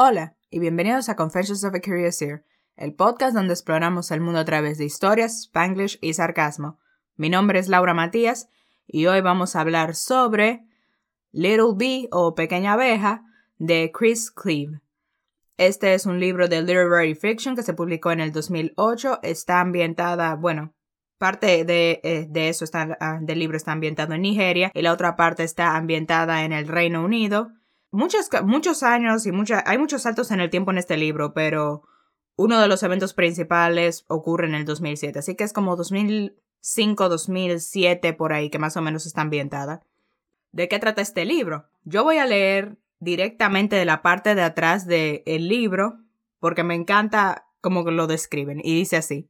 Hola y bienvenidos a Confessions of a Curious Ear, el podcast donde exploramos el mundo a través de historias, spanglish y sarcasmo. Mi nombre es Laura Matías y hoy vamos a hablar sobre Little Bee o Pequeña Abeja de Chris Cleve. Este es un libro de literary fiction que se publicó en el 2008. Está ambientada, bueno, parte de, eh, eso está, ah, del libro está ambientado en Nigeria y la otra parte está ambientada en el Reino Unido. Muchos, muchos años y mucha, hay muchos saltos en el tiempo en este libro, pero uno de los eventos principales ocurre en el 2007, así que es como 2005, 2007 por ahí que más o menos está ambientada. ¿De qué trata este libro? Yo voy a leer directamente de la parte de atrás del libro porque me encanta cómo lo describen y dice así.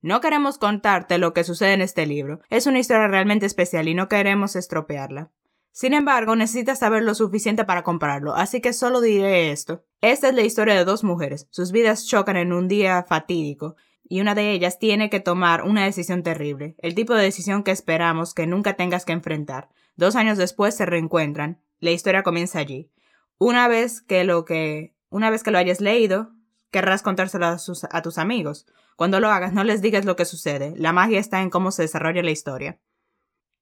No queremos contarte lo que sucede en este libro. Es una historia realmente especial y no queremos estropearla. Sin embargo, necesitas saber lo suficiente para comprarlo, así que solo diré esto. Esta es la historia de dos mujeres. Sus vidas chocan en un día fatídico, y una de ellas tiene que tomar una decisión terrible, el tipo de decisión que esperamos que nunca tengas que enfrentar. Dos años después se reencuentran. La historia comienza allí. Una vez que lo que una vez que lo hayas leído, querrás contárselo a, a tus amigos. Cuando lo hagas, no les digas lo que sucede. La magia está en cómo se desarrolla la historia.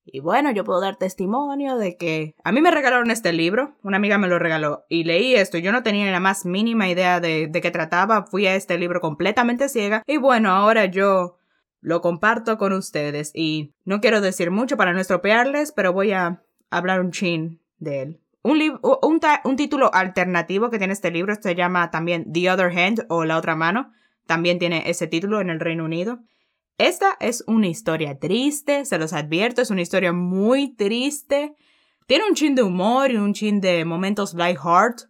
Y bueno, yo puedo dar testimonio de que a mí me regalaron este libro, una amiga me lo regaló y leí esto, yo no tenía la más mínima idea de, de qué trataba, fui a este libro completamente ciega y bueno, ahora yo lo comparto con ustedes y no quiero decir mucho para no estropearles, pero voy a hablar un chin de él. Un, un, un título alternativo que tiene este libro se llama también The Other Hand o La Otra Mano, también tiene ese título en el Reino Unido. Esta es una historia triste, se los advierto, es una historia muy triste. Tiene un chin de humor y un chin de momentos light-heart,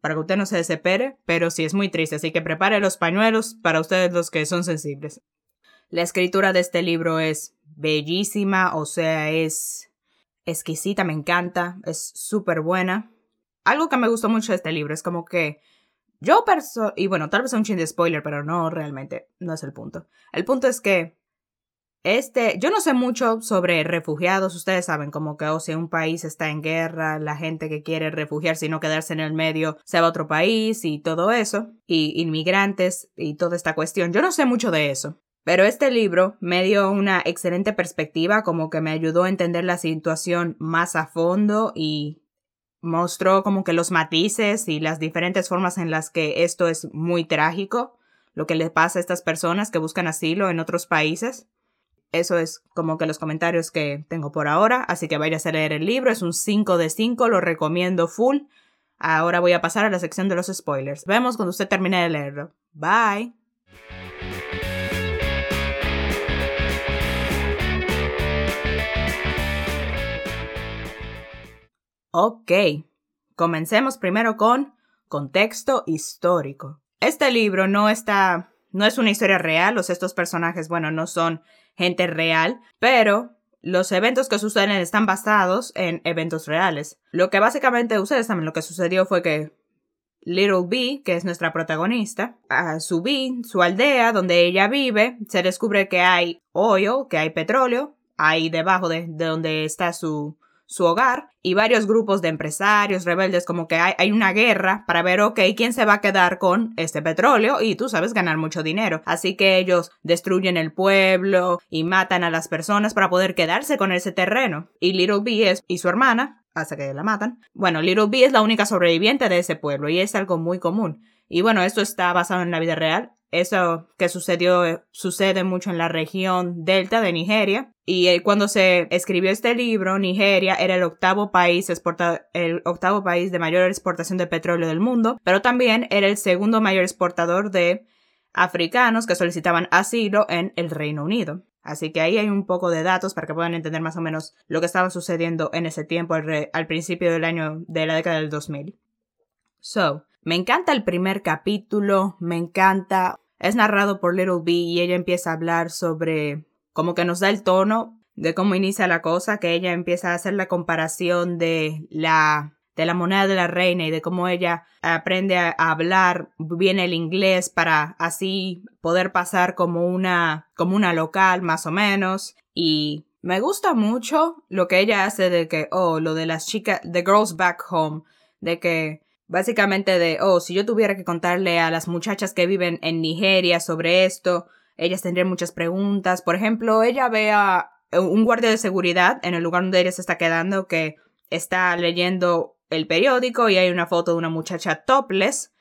para que usted no se desespere, pero sí es muy triste, así que prepare los pañuelos para ustedes los que son sensibles. La escritura de este libro es bellísima, o sea, es exquisita, me encanta, es súper buena. Algo que me gustó mucho de este libro es como que yo perso y bueno, tal vez un chin de spoiler, pero no realmente, no es el punto. El punto es que este, yo no sé mucho sobre refugiados, ustedes saben como que o si un país está en guerra, la gente que quiere refugiarse y no quedarse en el medio se va a otro país y todo eso, y inmigrantes y toda esta cuestión. Yo no sé mucho de eso. Pero este libro me dio una excelente perspectiva, como que me ayudó a entender la situación más a fondo y mostró como que los matices y las diferentes formas en las que esto es muy trágico, lo que le pasa a estas personas que buscan asilo en otros países. Eso es como que los comentarios que tengo por ahora, así que vayas a leer el libro, es un 5 de 5, lo recomiendo full. Ahora voy a pasar a la sección de los spoilers. Vemos cuando usted termine de leerlo. Bye. Ok, comencemos primero con contexto histórico. Este libro no está, no es una historia real, o sea, estos personajes, bueno, no son gente real, pero los eventos que suceden están basados en eventos reales. Lo que básicamente ustedes saben, lo que sucedió fue que Little Bee, que es nuestra protagonista, a su Bee, su aldea donde ella vive, se descubre que hay oil, que hay petróleo, ahí debajo de donde está su, su hogar y varios grupos de empresarios rebeldes como que hay, una guerra para ver, ok, quién se va a quedar con este petróleo y tú sabes ganar mucho dinero. Así que ellos destruyen el pueblo y matan a las personas para poder quedarse con ese terreno. Y Little Bee es, y su hermana, hasta que la matan. Bueno, Little Bee es la única sobreviviente de ese pueblo y es algo muy común. Y bueno, esto está basado en la vida real eso que sucedió eh, sucede mucho en la región delta de Nigeria. Y eh, cuando se escribió este libro, Nigeria era el octavo país el octavo país de mayor exportación de petróleo del mundo, pero también era el segundo mayor exportador de africanos que solicitaban asilo en el Reino Unido. Así que ahí hay un poco de datos para que puedan entender más o menos lo que estaba sucediendo en ese tiempo al, al principio del año de la década del 2000. So, me encanta el primer capítulo, me encanta. Es narrado por Little B y ella empieza a hablar sobre como que nos da el tono de cómo inicia la cosa, que ella empieza a hacer la comparación de la de la moneda de la reina y de cómo ella aprende a hablar bien el inglés para así poder pasar como una como una local más o menos y me gusta mucho lo que ella hace de que oh lo de las chicas the girls back home de que básicamente de, oh, si yo tuviera que contarle a las muchachas que viven en Nigeria sobre esto, ellas tendrían muchas preguntas. Por ejemplo, ella ve a un guardia de seguridad en el lugar donde ella se está quedando que está leyendo el periódico y hay una foto de una muchacha topless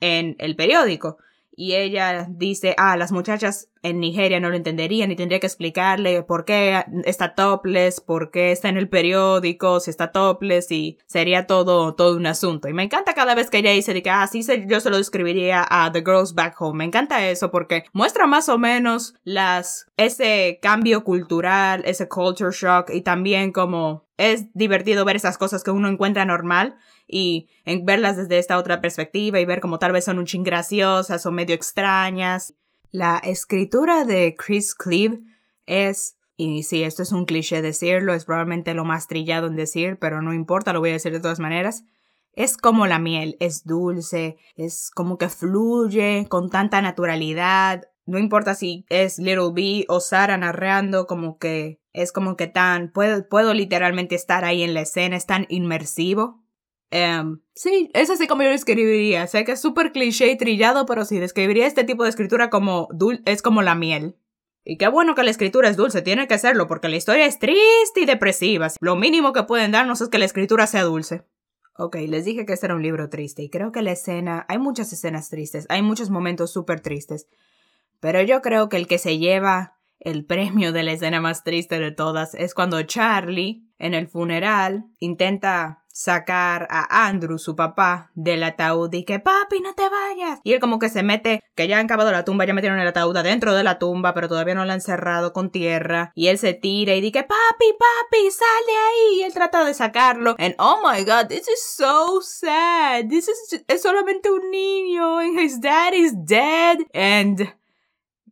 en el periódico y ella dice, ah, las muchachas en Nigeria no lo entenderían y tendría que explicarle por qué está topless, por qué está en el periódico, si está topless y sería todo, todo un asunto. Y me encanta cada vez que ella dice que, ah, sí, yo se lo describiría a The Girls Back Home. Me encanta eso porque muestra más o menos las, ese cambio cultural, ese culture shock y también como es divertido ver esas cosas que uno encuentra normal y en verlas desde esta otra perspectiva y ver como tal vez son un ching graciosas o medio extrañas. La escritura de Chris Cleve es, y si esto es un cliché decirlo, es probablemente lo más trillado en decir, pero no importa, lo voy a decir de todas maneras. Es como la miel, es dulce, es como que fluye con tanta naturalidad. No importa si es Little B o Sara narrando, como que es como que tan, puedo, puedo literalmente estar ahí en la escena, es tan inmersivo. Um, sí, es así como yo lo escribiría. Sé que es súper cliché y trillado, pero sí, describiría este tipo de escritura como dul es como la miel. Y qué bueno que la escritura es dulce, tiene que serlo, porque la historia es triste y depresiva. Lo mínimo que pueden darnos es que la escritura sea dulce. Ok, les dije que este era un libro triste, y creo que la escena, hay muchas escenas tristes, hay muchos momentos súper tristes, pero yo creo que el que se lleva el premio de la escena más triste de todas es cuando Charlie, en el funeral, intenta sacar a Andrew, su papá, del ataúd y que papi, no te vayas. Y él como que se mete, que ya han cavado la tumba, ya metieron el ataúd adentro de la tumba, pero todavía no la han cerrado con tierra. Y él se tira y dice, papi, papi, sal de ahí. Y él trata de sacarlo. And oh my god, this is so sad. This is es solamente un niño and his dad is dead. And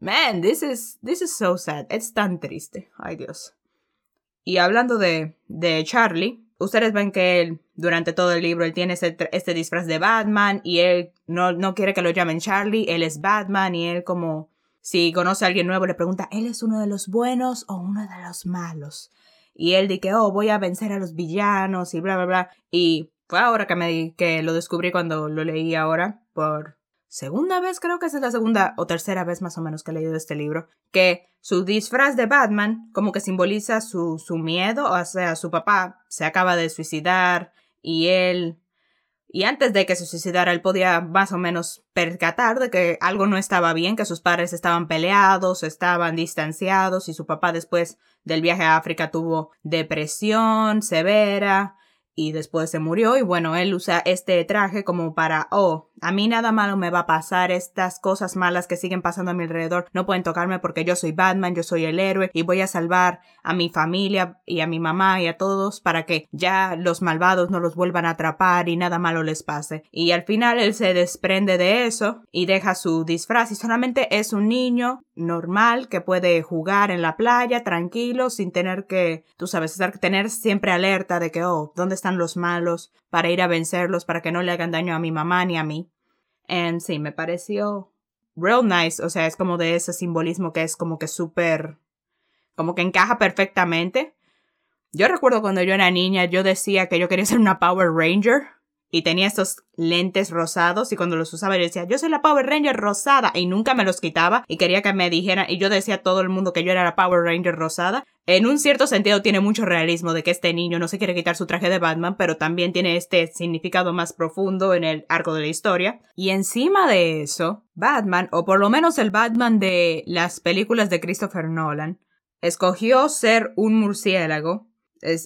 man, this is, this is so sad. Es tan triste. Ay Dios. Y hablando de, de Charlie, ustedes ven que él, durante todo el libro, él tiene este, disfraz de Batman y él no, no quiere que lo llamen Charlie, él es Batman y él como si conoce a alguien nuevo le pregunta, ¿él es uno de los buenos o uno de los malos? Y él dice, oh, voy a vencer a los villanos y bla, bla, bla. Y fue ahora que, me, que lo descubrí cuando lo leí ahora por segunda vez, creo que es la segunda o tercera vez más o menos que he leído este libro, que su disfraz de Batman como que simboliza su, su miedo, o sea, su papá se acaba de suicidar y él... Y antes de que se suicidara, él podía más o menos percatar de que algo no estaba bien, que sus padres estaban peleados, estaban distanciados y su papá después del viaje a África tuvo depresión severa y después se murió y bueno, él usa este traje como para, oh, a mí nada malo me va a pasar, estas cosas malas que siguen pasando a mi alrededor no pueden tocarme porque yo soy Batman, yo soy el héroe y voy a salvar a mi familia y a mi mamá y a todos para que ya los malvados no los vuelvan a atrapar y nada malo les pase. Y al final él se desprende de eso y deja su disfraz y solamente es un niño normal que puede jugar en la playa tranquilo sin tener que, tú sabes, tener siempre alerta de que, oh, ¿dónde los malos? para ir a vencerlos para que no le hagan daño a mi mamá ni a mí. And sí, me pareció real nice, o sea, es como de ese simbolismo que es como que súper, como que encaja perfectamente. Yo recuerdo cuando yo era niña, yo decía que yo quería ser una Power Ranger y tenía estos lentes rosados y cuando los usaba yo decía, yo soy la Power Ranger rosada y nunca me los quitaba y quería que me dijeran y yo decía a todo el mundo que yo era la Power Ranger rosada. En un cierto sentido tiene mucho realismo de que este niño no se quiere quitar su traje de Batman, pero también tiene este significado más profundo en el arco de la historia. Y encima de eso, Batman, o por lo menos el Batman de las películas de Christopher Nolan, escogió ser un murciélago,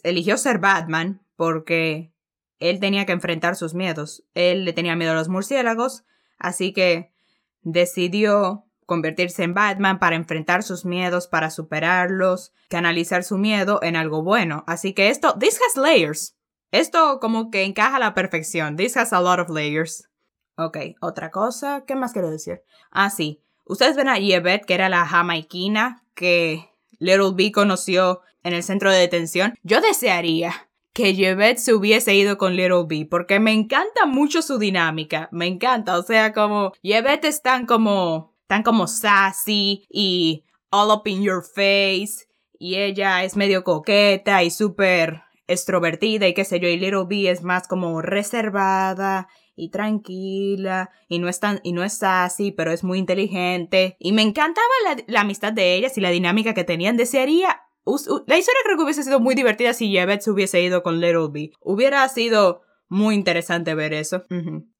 eligió ser Batman porque él tenía que enfrentar sus miedos. Él le tenía miedo a los murciélagos, así que decidió convertirse en Batman para enfrentar sus miedos, para superarlos, canalizar su miedo en algo bueno. Así que esto, this has layers. Esto como que encaja a la perfección. This has a lot of layers. Ok, otra cosa, ¿qué más quiero decir? Ah, sí. Ustedes ven a Yvette, que era la jamaiquina que Little B conoció en el centro de detención. Yo desearía que Yvette se hubiese ido con Little B, porque me encanta mucho su dinámica, me encanta, o sea, como Yvette es tan como, tan como sassy y all up in your face, y ella es medio coqueta y súper extrovertida y qué sé yo, y Little B es más como reservada y tranquila y no es tan, y no es así, pero es muy inteligente y me encantaba la, amistad de ellas y la dinámica que tenían. Desearía la historia creo que hubiese sido muy divertida si Yvette se hubiese ido con Little B. Hubiera sido muy interesante ver eso.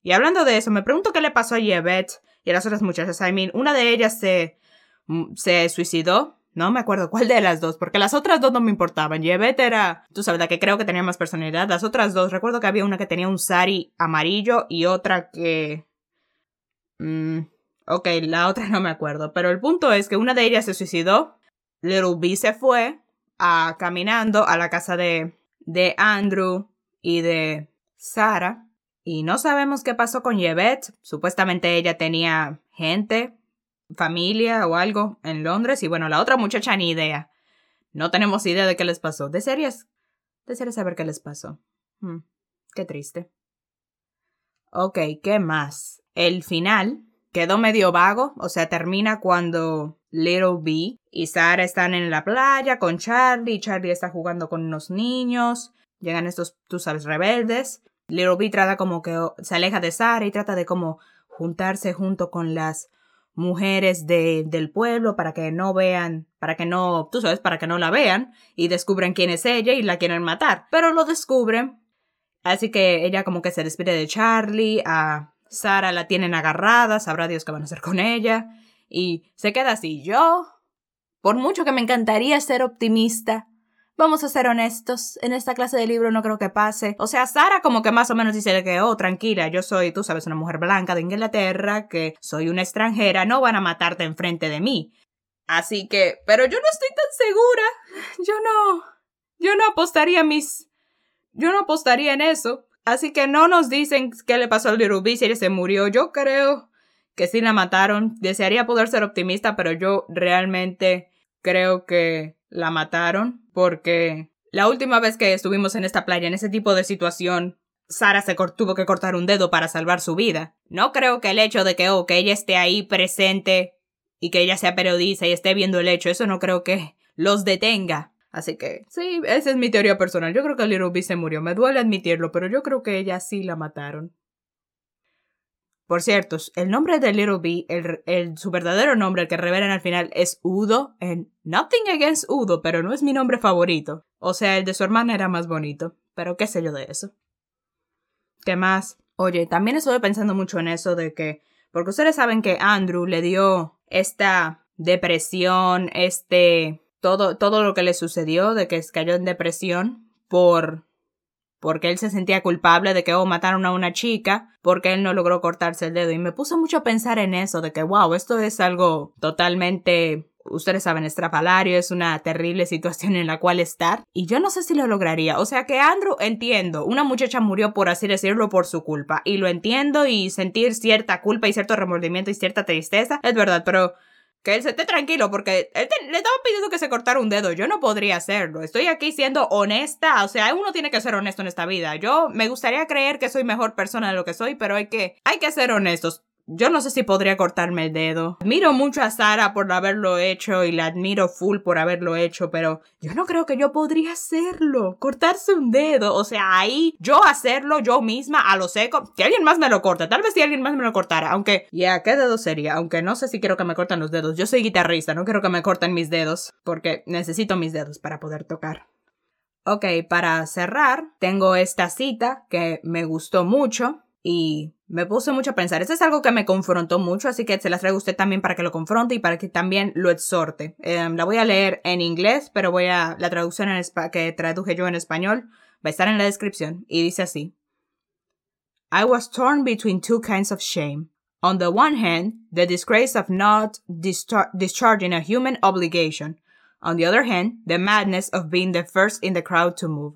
Y hablando de eso, me pregunto qué le pasó a Yvette y las otras muchachas. I mean, una de ellas se, mm, se suicidó. No me acuerdo cuál de las dos, porque las otras dos no me importaban. Yvette era, tú sabes, la que creo que tenía más personalidad. Las otras dos, recuerdo que había una que tenía un sari amarillo y otra que... Mm, ok, la otra no me acuerdo. Pero el punto es que una de ellas se suicidó. Little B se fue a, caminando a la casa de, de Andrew y de Sara. Y no sabemos qué pasó con Yvette. Supuestamente ella tenía gente, familia o algo en Londres. Y bueno, la otra muchacha ni idea. No tenemos idea de qué les pasó. De series. De series saber qué les pasó. Hmm, qué triste. Ok, ¿qué más? El final quedó medio vago. O sea, termina cuando Little B y Sara están en la playa con Charlie. Charlie está jugando con unos niños. Llegan estos, tú sabes, rebeldes. Little B trata como que se aleja de Sara y trata de como juntarse junto con las mujeres de, del pueblo para que no vean, para que no, tú sabes, para que no la vean y descubren quién es ella y la quieren matar. Pero lo descubren. Así que ella como que se despide de Charlie, a Sara la tienen agarrada, sabrá Dios qué van a hacer con ella. Y se queda así. Yo, por mucho que me encantaría ser optimista, Vamos a ser honestos, en esta clase de libro no creo que pase. O sea, Sara como que más o menos dice que, oh, tranquila, yo soy, tú sabes, una mujer blanca de Inglaterra, que soy una extranjera, no van a matarte enfrente de mí. Así que, pero yo no estoy tan segura. Yo no, yo no apostaría mis, yo no apostaría en eso. Así que no nos dicen qué le pasó al B si ella se murió. Yo creo que sí la mataron. Desearía poder ser optimista, pero yo realmente creo que la mataron porque la última vez que estuvimos en esta playa en ese tipo de situación, Sara se tuvo que cortar un dedo para salvar su vida. No creo que el hecho de que, oh, que ella esté ahí presente y que ella sea periodista y esté viendo el hecho, eso no creo que los detenga. Así que, sí, esa es mi teoría personal. Yo creo que Little B se murió. Me duele admitirlo, pero yo creo que ella sí la mataron. Por cierto, el nombre de Little B, el, su verdadero nombre, el que revelan al final, es Udo. En Nothing Against Udo, pero no es mi nombre favorito. O sea, el de su hermana era más bonito. Pero qué sé yo de eso. ¿Qué más? Oye, también estuve pensando mucho en eso de que. Porque ustedes saben que Andrew le dio esta depresión, este. Todo, todo lo que le sucedió, de que cayó en depresión por porque él se sentía culpable de que oh, mataron a una chica porque él no logró cortarse el dedo y me puso mucho a pensar en eso de que wow, esto es algo totalmente ustedes saben, estrafalario, es una terrible situación en la cual estar. Y yo no sé si lo lograría. O sea que Andrew, entiendo, una muchacha murió por así decirlo por su culpa. Y lo entiendo y sentir cierta culpa y cierto remordimiento y cierta tristeza. Es verdad, pero que él se esté tranquilo porque él le estaba pidiendo que se cortara un dedo. Yo no podría hacerlo. Estoy aquí siendo honesta. O sea, uno tiene que ser honesto en esta vida. Yo me gustaría creer que soy mejor persona de lo que soy, pero hay que, hay que ser honestos. Yo no sé si podría cortarme el dedo. Admiro mucho a Sara por haberlo hecho y la admiro full por haberlo hecho, pero yo no creo que yo podría hacerlo. Cortarse un dedo. O sea, ahí yo hacerlo yo misma a lo seco. Que alguien más me lo corte. Tal vez si alguien más me lo cortara. Aunque, ya, ¿qué dedo sería? Aunque no sé si quiero que me corten los dedos. Yo soy guitarrista, no quiero que me corten mis dedos. Porque necesito mis dedos para poder tocar. Ok, para cerrar, tengo esta cita que me gustó mucho y me puse mucho a pensar. Esto es algo que me confrontó mucho, así que se las traigo a usted también para que lo confronte y para que también lo exhorte. Em, la voy a leer en inglés, pero voy a la traducción en que traduje yo en español va a estar en la descripción y dice así. I was torn between two kinds of shame. On the one hand, the disgrace of not discharging a human obligation. On the other hand, the madness of being the first in the crowd to move.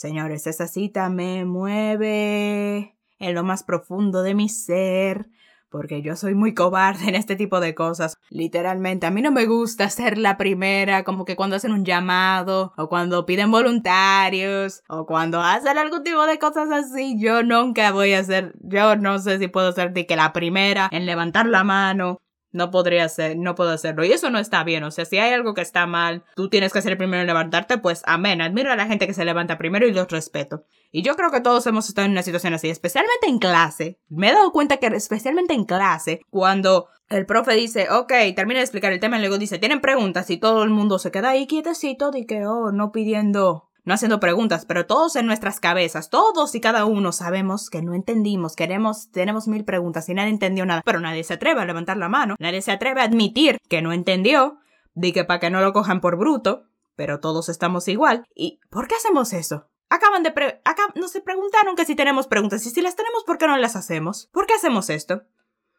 Señores, esa cita me mueve en lo más profundo de mi ser, porque yo soy muy cobarde en este tipo de cosas. Literalmente, a mí no me gusta ser la primera, como que cuando hacen un llamado, o cuando piden voluntarios, o cuando hacen algún tipo de cosas así, yo nunca voy a ser, yo no sé si puedo ser de que la primera en levantar la mano. No podría ser, no puedo hacerlo. Y eso no está bien. O sea, si hay algo que está mal, tú tienes que ser el primero en levantarte, pues amén. Admiro a la gente que se levanta primero y los respeto. Y yo creo que todos hemos estado en una situación así, especialmente en clase. Me he dado cuenta que especialmente en clase, cuando el profe dice, ok, termina de explicar el tema y luego dice, tienen preguntas y todo el mundo se queda ahí quietecito y que, oh, no pidiendo no haciendo preguntas, pero todos en nuestras cabezas, todos y cada uno sabemos que no entendimos, queremos, tenemos mil preguntas y nadie entendió nada, pero nadie se atreve a levantar la mano, nadie se atreve a admitir que no entendió, di que para que no lo cojan por bruto, pero todos estamos igual. ¿Y por qué hacemos eso? Acaban de pre nos preguntaron que si tenemos preguntas y si las tenemos, ¿por qué no las hacemos? ¿Por qué hacemos esto?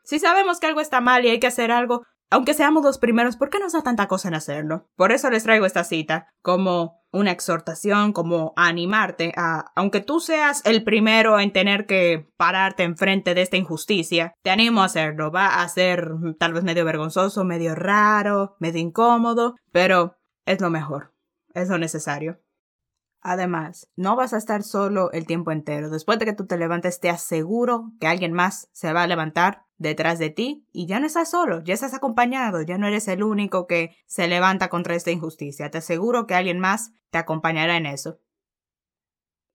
Si sabemos que algo está mal y hay que hacer algo, aunque seamos los primeros, ¿por qué nos da tanta cosa en hacerlo? Por eso les traigo esta cita como una exhortación, como animarte a, aunque tú seas el primero en tener que pararte enfrente de esta injusticia, te animo a hacerlo. Va a ser tal vez medio vergonzoso, medio raro, medio incómodo, pero es lo mejor, es lo necesario. Además, no vas a estar solo el tiempo entero. Después de que tú te levantes, te aseguro que alguien más se va a levantar detrás de ti y ya no estás solo, ya estás acompañado, ya no eres el único que se levanta contra esta injusticia. Te aseguro que alguien más te acompañará en eso.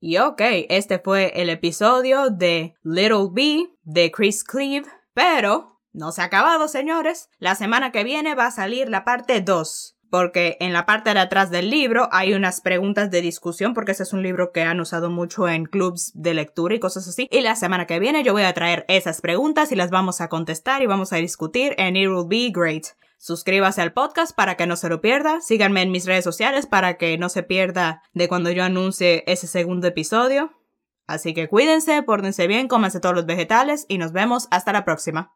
Y ok, este fue el episodio de Little B de Chris Cleve, pero no se ha acabado, señores. La semana que viene va a salir la parte 2 porque en la parte de atrás del libro hay unas preguntas de discusión, porque ese es un libro que han usado mucho en clubs de lectura y cosas así. Y la semana que viene yo voy a traer esas preguntas y las vamos a contestar y vamos a discutir en It Will Be Great. Suscríbase al podcast para que no se lo pierda. Síganme en mis redes sociales para que no se pierda de cuando yo anuncie ese segundo episodio. Así que cuídense, pórtense bien, cómanse todos los vegetales y nos vemos hasta la próxima.